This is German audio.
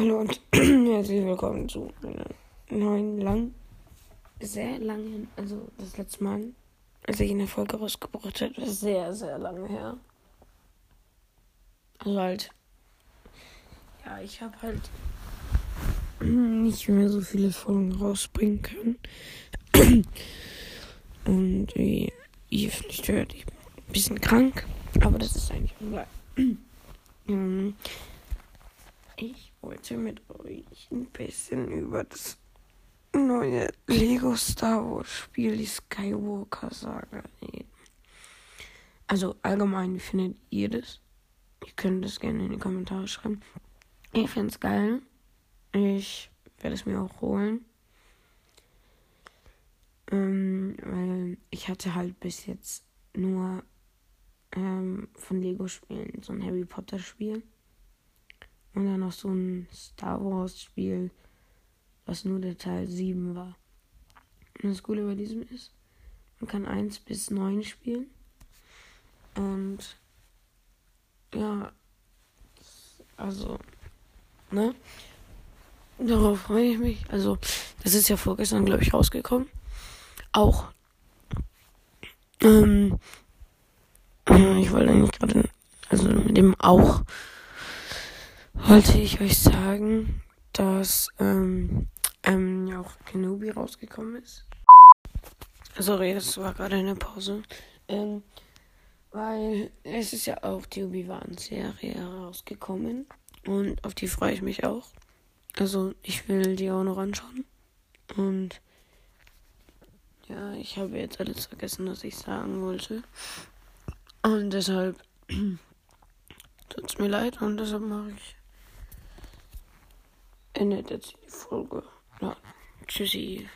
Hallo und herzlich willkommen zu einer neuen, lang, sehr langen, also das letzte Mal, als ich eine Folge rausgebracht habe, ist sehr, sehr lange her. Also halt, ja, ich habe halt nicht mehr so viele Folgen rausbringen können. Und wie ihr vielleicht hört, ich bin ein bisschen krank, aber das ist eigentlich egal. Ich wollte mit euch ein bisschen über das neue Lego Star Wars Spiel, die Skywalker Saga, reden. Also allgemein, wie findet ihr das? Ihr könnt das gerne in die Kommentare schreiben. Ich finde es geil. Ich werde es mir auch holen. Ähm, weil ich hatte halt bis jetzt nur ähm, von Lego-Spielen so ein Harry Potter-Spiel. Und dann noch so ein Star Wars-Spiel, was nur der Teil 7 war. Und das Coole bei diesem ist, man kann 1 bis 9 spielen. Und ja, also, ne? Darauf freue ich mich. Also, das ist ja vorgestern, glaube ich, rausgekommen. Auch. Ähm, ich wollte eigentlich gerade, also mit dem auch wollte ich euch sagen, dass ähm, ähm, auch Kenobi rausgekommen ist. Sorry, das war gerade eine Pause. Ähm, weil es ist ja auch die Obi-Wan-Serie herausgekommen. Und auf die freue ich mich auch. Also ich will die auch noch anschauen. Und ja, ich habe jetzt alles vergessen, was ich sagen wollte. Und deshalb tut es mir leid und deshalb mache ich endet jetzt die Folge. Ja, tschüssi.